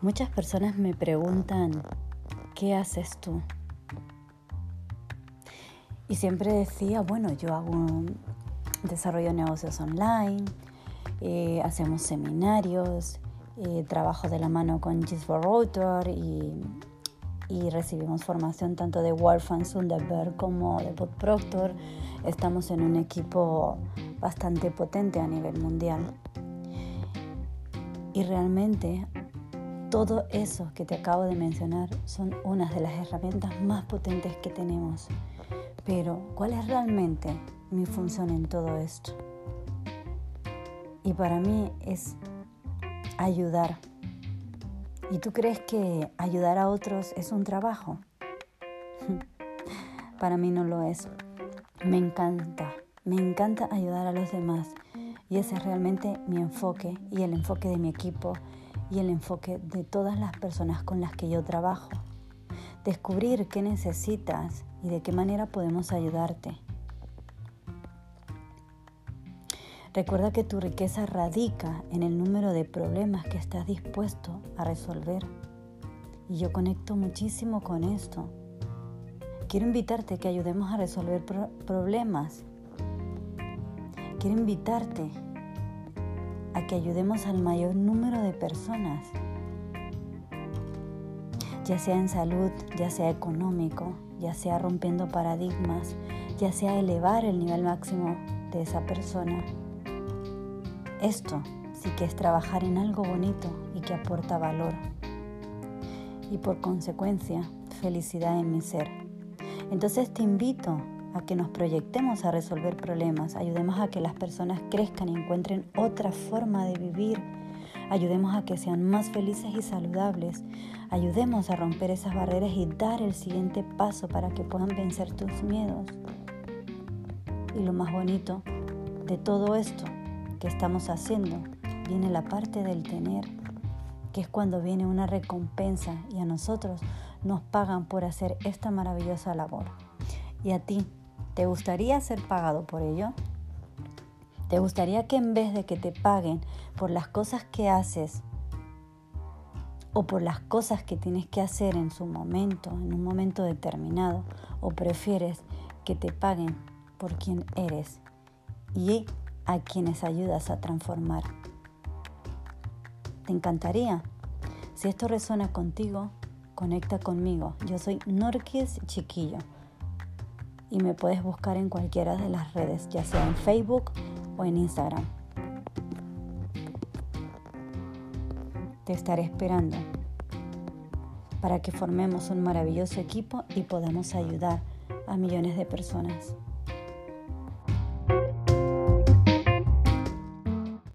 Muchas personas me preguntan, ¿qué haces tú? Y siempre decía, bueno, yo hago desarrollo de negocios online, eh, hacemos seminarios, eh, trabajo de la mano con Gisborne Router y, y, recibimos formación tanto de Wolfgang Sunderberg como de Bob Proctor. Estamos en un equipo bastante potente a nivel mundial. Y realmente todo eso que te acabo de mencionar son unas de las herramientas más potentes que tenemos. Pero, ¿cuál es realmente mi función en todo esto? Y para mí es ayudar. ¿Y tú crees que ayudar a otros es un trabajo? para mí no lo es. Me encanta, me encanta ayudar a los demás. Y ese es realmente mi enfoque y el enfoque de mi equipo y el enfoque de todas las personas con las que yo trabajo. Descubrir qué necesitas y de qué manera podemos ayudarte. Recuerda que tu riqueza radica en el número de problemas que estás dispuesto a resolver. Y yo conecto muchísimo con esto. Quiero invitarte a que ayudemos a resolver problemas. Quiero invitarte que ayudemos al mayor número de personas, ya sea en salud, ya sea económico, ya sea rompiendo paradigmas, ya sea elevar el nivel máximo de esa persona. Esto sí que es trabajar en algo bonito y que aporta valor. Y por consecuencia, felicidad en mi ser. Entonces te invito a que nos proyectemos a resolver problemas, ayudemos a que las personas crezcan y encuentren otra forma de vivir, ayudemos a que sean más felices y saludables, ayudemos a romper esas barreras y dar el siguiente paso para que puedan vencer tus miedos. Y lo más bonito de todo esto que estamos haciendo, viene la parte del tener, que es cuando viene una recompensa y a nosotros nos pagan por hacer esta maravillosa labor. ¿Y a ti? ¿Te gustaría ser pagado por ello? ¿Te gustaría que en vez de que te paguen por las cosas que haces o por las cosas que tienes que hacer en su momento, en un momento determinado, o prefieres que te paguen por quien eres y a quienes ayudas a transformar? ¿Te encantaría? Si esto resuena contigo, conecta conmigo. Yo soy Norquis Chiquillo y me puedes buscar en cualquiera de las redes, ya sea en Facebook o en Instagram. Te estaré esperando para que formemos un maravilloso equipo y podamos ayudar a millones de personas.